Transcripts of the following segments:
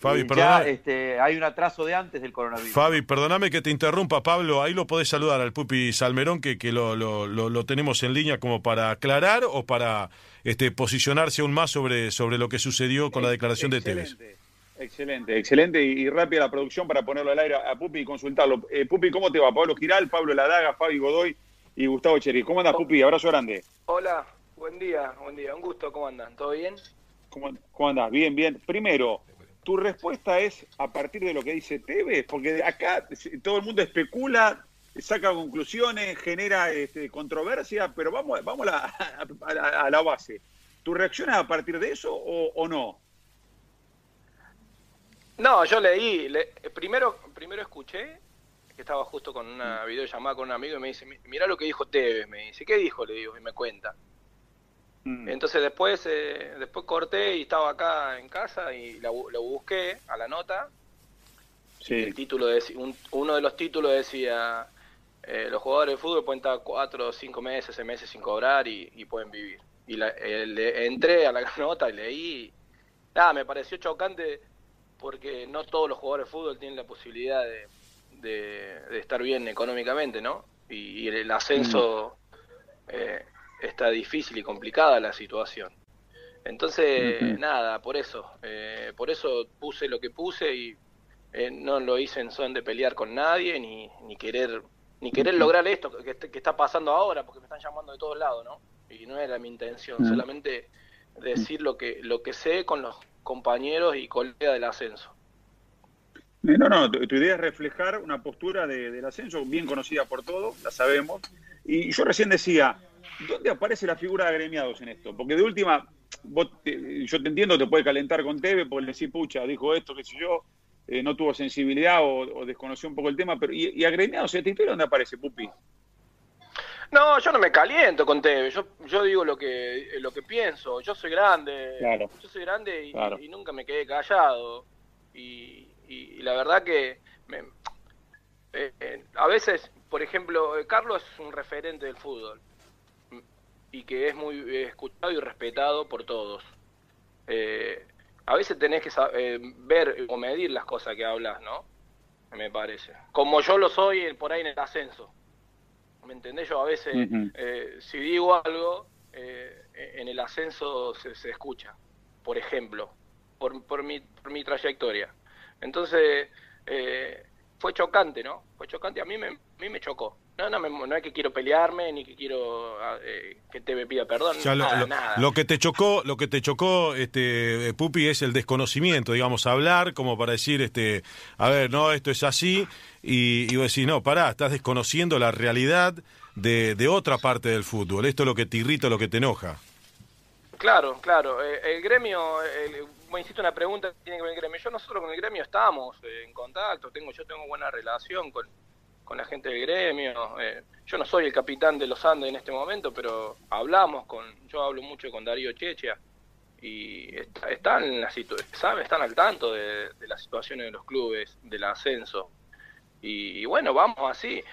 Fabi, ya este, hay un atraso de antes del coronavirus. Fabi, perdóname que te interrumpa, Pablo. Ahí lo podés saludar al Pupi Salmerón, que, que lo, lo, lo, tenemos en línea como para aclarar o para este, posicionarse aún más sobre, sobre lo que sucedió con la declaración de Tevez. Excelente, excelente y, rápida la producción para ponerlo al aire a Pupi y consultarlo. Eh, Pupi, ¿cómo te va? Pablo Giral, Pablo Ladaga, Fabi Godoy y Gustavo Cheri. ¿Cómo andas, Pupi? Abrazo grande. Hola, buen día, buen día. Un gusto, ¿cómo andan? ¿Todo bien? ¿Cómo, cómo andas? Bien, bien. Primero, tu respuesta es a partir de lo que dice Tevez, porque acá todo el mundo especula, saca conclusiones, genera este, controversia, pero vamos, vamos a, la, base. ¿Tu reacción es a partir de eso o, no? No, yo leí, primero, primero escuché, que estaba justo con una videollamada con un amigo y me dice, mira lo que dijo Tevez, me dice, ¿qué dijo? Le digo, y me cuenta. Mm. Entonces después eh, después corté y estaba acá en casa y lo busqué a la nota. El título de, uno de los títulos decía eh, los jugadores de fútbol pueden estar cuatro o cinco meses, seis meses sin cobrar y, pueden vivir. Y la, entré a la nota y leí. Nada, me pareció chocante porque no todos los jugadores de fútbol tienen la posibilidad de, de, estar bien económicamente, ¿no? Y, el ascenso mm. eh, está difícil y complicada la situación. Entonces, nada, por eso, eh, por eso puse lo que puse y eh, no lo hice en son de pelear con nadie ni, ni querer ni querer lograr esto que, que, está pasando ahora, porque me están llamando de todos lados, ¿no? Y no era mi intención, solamente decir lo que lo que sé con los compañeros y colegas del ascenso. Eh, no, no, tu, idea es reflejar una postura del ascenso bien conocida por todos, la sabemos. Y yo recién decía, ¿Dónde aparece la figura de agremiados en esto? Porque de última, yo te entiendo, te puede calentar con Teve porque le decís, pucha, dijo esto, qué sé yo, eh, no tuvo sensibilidad o, desconoció un poco el tema, pero ¿y, agremiados en esta historia dónde aparece, Pupi? No, yo no me caliento con Teve, yo, yo digo lo que, lo que pienso, yo soy grande, yo soy grande y, nunca me quedé callado. Y, la verdad que eh, eh, a veces, por ejemplo, Carlos es un referente del fútbol y que es muy escuchado y respetado por todos. Eh, a veces tenés que saber, eh, ver o medir las cosas que hablas, ¿no? Me parece. Como yo lo soy por ahí en el ascenso. ¿Me entendés? Yo a veces, eh, si digo algo, en el ascenso se, se, escucha, por ejemplo, por, por, mi, por mi trayectoria. Entonces, fue chocante, ¿no? Fue chocante, a mí me, a mí me chocó. No, no, no es que quiero pelearme ni que quiero ah, eh, que te me pida perdón. nada, lo, que te chocó, lo que te chocó, este Pupi, es el desconocimiento, digamos, hablar como para decir, este, a ver, no, esto es así y, y vos decís, no, pará, estás desconociendo la realidad de, de otra parte del fútbol. Esto es lo que te irrita, lo que te enoja. Claro, claro. Eh, el gremio, el, me hiciste una pregunta que tiene que ver con el gremio. Yo nosotros con el gremio estamos en contacto, tengo yo tengo buena relación con, con la gente del gremio. Eh, yo no soy el capitán de los Andes en este momento, pero hablamos con, yo hablo mucho con Darío Checha y están, en la sabe, están al tanto de, las situaciones de los clubes, del ascenso. Y, bueno, vamos así.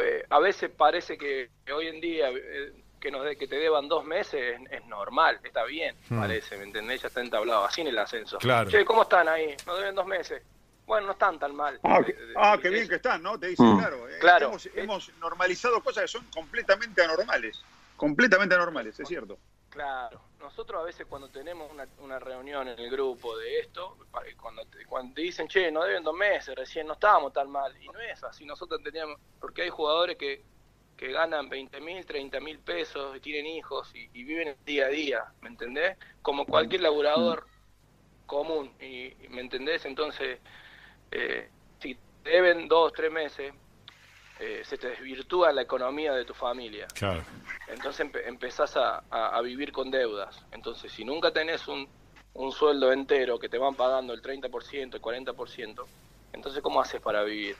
Eh, a veces parece que hoy en día eh, que nos de, que te deban dos meses es, normal, está bien, hmm. parece, ¿me entendés? Ya está entablado, así en el ascenso. Claro. Che, ¿cómo están ahí? Nos deben dos meses. Bueno, no están tan mal. Ah, ah qué bien que están, ¿no? Te dicen, mm. claro. Eh, claro. Hemos, normalizado cosas que son completamente anormales. Completamente anormales, es cierto. Claro. Nosotros a veces cuando tenemos una, reunión en el grupo de esto, cuando te, cuando te dicen, che, no deben dos meses, recién no estábamos tan mal. Y no es así. Nosotros teníamos, porque hay jugadores que, que ganan 20 mil, 30 mil pesos y tienen hijos y, viven el día a día, ¿me entendés? Como cualquier laburador mm. común, y, ¿me entendés? Entonces eh, si te deben dos, tres meses, eh, se te desvirtúa la economía de tu familia. Entonces empezás a, vivir con deudas. Entonces, si nunca tenés un, un sueldo entero que te van pagando el 30%, el 40%, entonces, ¿cómo haces para vivir?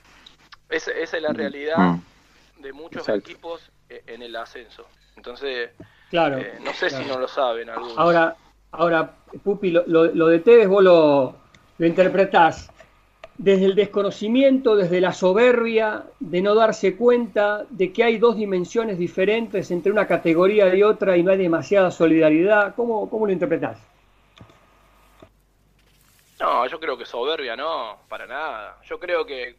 esa es la mm. realidad mm. de muchos equipos eh, en el ascenso. Entonces, claro, no sé si no lo saben algunos. Ahora, ahora Pupi, lo, lo, de Tevez vos lo, lo interpretás desde el desconocimiento, desde la soberbia, de no darse cuenta de que hay dos dimensiones diferentes entre una categoría y otra y no hay demasiada solidaridad. ¿Cómo, cómo lo interpretás? No, yo creo que soberbia no, para nada. Yo creo que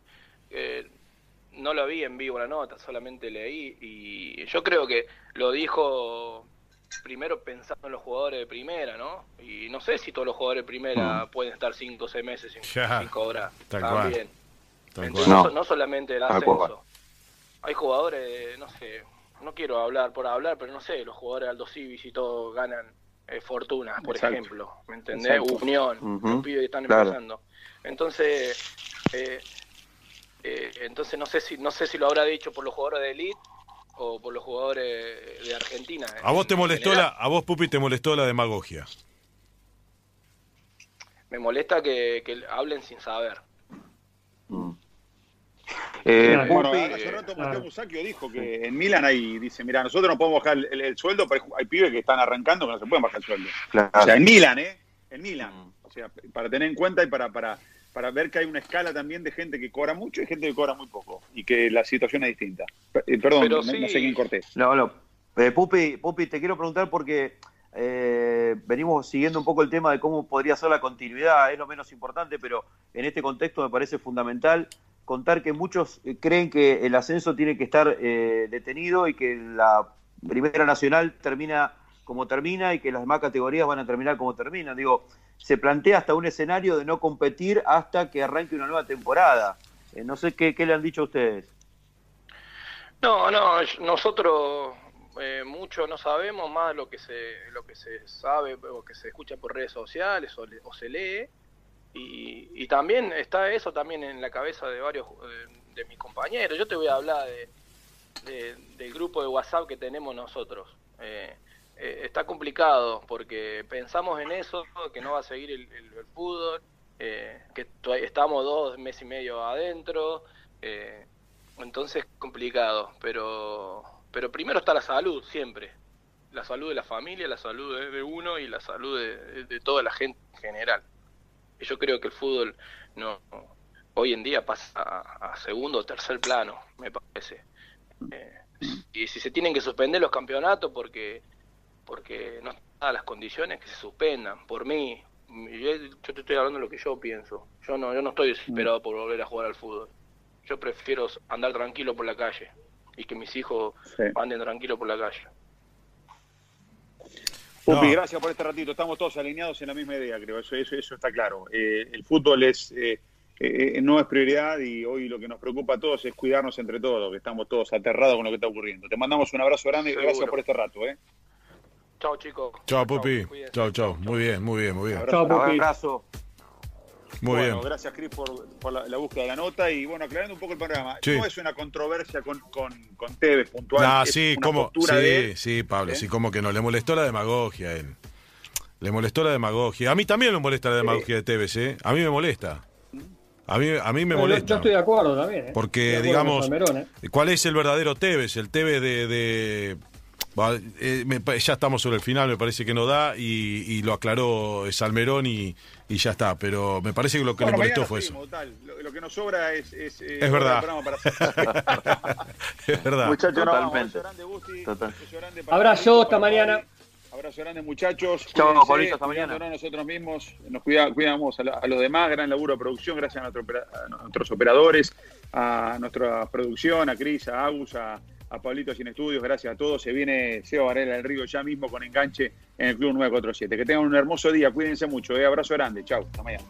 no lo vi en vivo la nota, solamente leí y yo creo que lo dijo primero pensando en los jugadores de primera, ¿no? Y no sé si todos los jugadores de primera mm. pueden estar cinco o seis meses sin, cobrar. También. no. solamente el ascenso. Hay jugadores, no sé, no quiero hablar por hablar, pero no sé, los jugadores de Aldo Civis y todo ganan eh, fortuna, por ejemplo. ¿Me entendés? Unión, los pibes que están empezando. Entonces, eh, eh, entonces no sé si no sé si lo habrá dicho por los jugadores de elite o por los jugadores de Argentina. ¿A vos te molestó la, a vos Pupi te molestó la demagogia? Me molesta que, hablen sin saber. Mm. Eh, bueno, hace rato Mateo Musacchio dijo que en Milan hay, dice, mira, nosotros no podemos bajar el, sueldo, pero hay pibes que están arrancando que no se pueden bajar el sueldo. O sea, en Milan, ¿eh? En Milan. Mm. O sea, para tener en cuenta y para, para, para ver que hay una escala también de gente que cobra mucho y gente que cobra muy poco y que la situación es distinta. Eh, perdón, no, sé quién corté. No, no. Eh, Pupi, Pupi, te quiero preguntar porque eh, venimos siguiendo un poco el tema de cómo podría ser la continuidad, es lo menos importante, pero en este contexto me parece fundamental contar que muchos creen que el ascenso tiene que estar detenido y que la Primera Nacional termina como termina y que las demás categorías van a terminar como terminan. Digo, se plantea hasta un escenario de no competir hasta que arranque una nueva temporada. Eh, no sé qué, le han dicho a ustedes. No, no, nosotros eh, mucho no sabemos más lo que se lo que se sabe o que se escucha por redes sociales o, se lee y, también está eso también en la cabeza de varios eh, de mis compañeros. Yo te voy a hablar de, del grupo de WhatsApp que tenemos nosotros. Eh, eh, está complicado porque pensamos en eso, que no va a seguir el, fútbol, eh, que estamos dos meses y medio adentro, eh, entonces complicado, pero, pero primero está la salud, siempre. La salud de la familia, la salud de, uno y la salud de, toda la gente en general. Y yo creo que el fútbol no hoy en día pasa a, segundo o tercer plano, me parece. y si se tienen que suspender los campeonatos porque porque no están las condiciones que se suspendan. Por mí, yo, te estoy hablando de lo que yo pienso. Yo no, yo no estoy desesperado por volver a jugar al fútbol. Yo prefiero andar tranquilo por la calle y que mis hijos anden tranquilos por la calle. Pupi, gracias por este ratito. Estamos todos alineados en la misma idea, creo. Eso, eso, eso está claro. Eh, el fútbol es eh, eh, no es prioridad y hoy lo que nos preocupa a todos es cuidarnos entre todos, que estamos todos aterrados con lo que está ocurriendo. Te mandamos un abrazo grande y gracias por este rato. ¿eh? Chao, chicos. Chao, Pupi. Chao, chao. Muy bien, muy bien, muy bien. Chao, Pupi. Abrazo. Muy bien. Gracias, Cris, por, la, búsqueda de la nota. Y bueno, aclarando un poco el panorama. No es una controversia con, con, con Tevez puntual. Ah, sí, como, sí, sí, Pablo, ¿Eh? sí, como que no. Le molestó la demagogia a él. Le molestó la demagogia. A mí también me molesta la demagogia de Tevez, ¿eh? A mí me molesta. A mí, a mí me molesta. Yo estoy de acuerdo también. ¿eh? Porque, digamos, ¿eh? ¿cuál es el verdadero Tevez? El Tevez de eh, ya estamos sobre el final, me parece que no da y, lo aclaró Salmerón y, y, ya está. Pero me parece que lo que le molestó fue eso. Lo, que nos sobra es. Es, eh, es verdad. es verdad. Muchachos, Totalmente. Abrazo, hasta mañana. Abrazo grande, muchachos. Chao, hasta mañana. Nosotros mismos nos cuidamos a, los demás. Gran laburo de producción, gracias a, nuestros operadores, a nuestra producción, a Cris, a Agus, a a Pablito Sin Estudios, gracias a todos. Se viene Seba Varela del Río ya mismo con enganche en el Club 947. Que tengan un hermoso día, cuídense mucho. Eh. Abrazo grande, chau, hasta mañana.